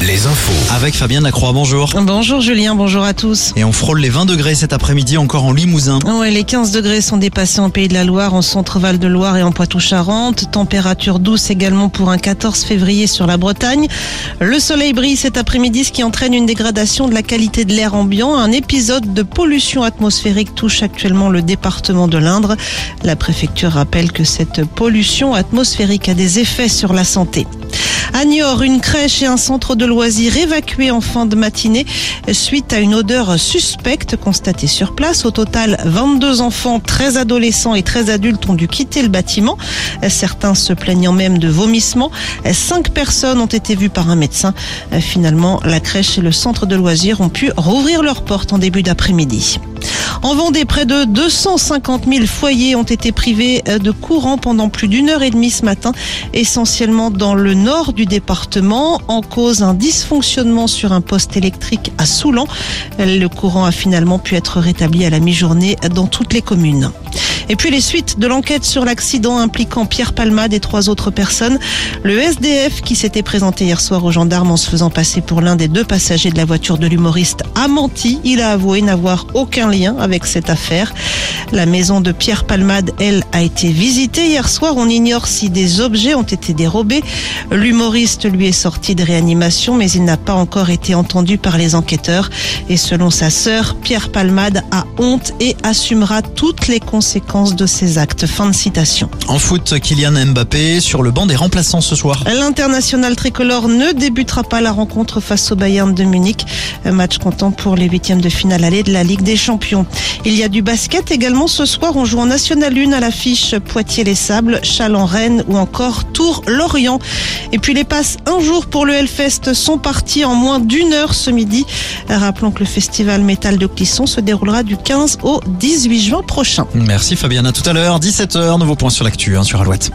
Les infos. Avec Fabien Lacroix, bonjour. Bonjour Julien, bonjour à tous. Et on frôle les 20 degrés cet après-midi encore en Limousin. Ouais, les 15 degrés sont dépassés en Pays de la Loire, en Centre-Val de Loire et en Poitou-Charentes. Température douce également pour un 14 février sur la Bretagne. Le soleil brille cet après-midi, ce qui entraîne une dégradation de la qualité de l'air ambiant. Un épisode de pollution atmosphérique touche actuellement le département de l'Indre. La préfecture rappelle que cette pollution atmosphérique a des effets sur la santé. À Niort, une crèche et un centre de loisirs évacués en fin de matinée suite à une odeur suspecte constatée sur place. Au total, 22 enfants, 13 adolescents et 13 adultes ont dû quitter le bâtiment. Certains se plaignant même de vomissements. Cinq personnes ont été vues par un médecin. Finalement, la crèche et le centre de loisirs ont pu rouvrir leurs portes en début d'après-midi. En Vendée, près de 250 000 foyers ont été privés de courant pendant plus d'une heure et demie ce matin, essentiellement dans le nord du département, en cause un dysfonctionnement sur un poste électrique à Soulan. Le courant a finalement pu être rétabli à la mi-journée dans toutes les communes. Et puis les suites de l'enquête sur l'accident impliquant Pierre Palmade et trois autres personnes. Le SDF qui s'était présenté hier soir aux gendarmes en se faisant passer pour l'un des deux passagers de la voiture de l'humoriste a menti. Il a avoué n'avoir aucun lien avec cette affaire. La maison de Pierre Palmade, elle, a été visitée hier soir. On ignore si des objets ont été dérobés. L'humoriste lui est sorti de réanimation, mais il n'a pas encore été entendu par les enquêteurs. Et selon sa sœur, Pierre Palmade a honte et assumera toutes les conséquences de ses actes. Fin de citation. En foot, Kylian Mbappé sur le banc des remplaçants ce soir. L'international tricolore ne débutera pas la rencontre face au Bayern de Munich. Un match comptant pour les huitièmes de finale aller de la Ligue des Champions. Il y a du basket également ce soir. On joue en National 1 à l'affiche Poitiers-les Sables, Chalon-Rennes ou encore Tours-Lorient. Et puis les passes un jour pour le Hellfest sont partis en moins d'une heure ce midi. Rappelons que le festival métal de Clisson se déroulera du 15 au 18 juin prochain. Merci Fabien, à tout à l'heure, 17h, nouveau point sur l'actu hein, sur Alouette.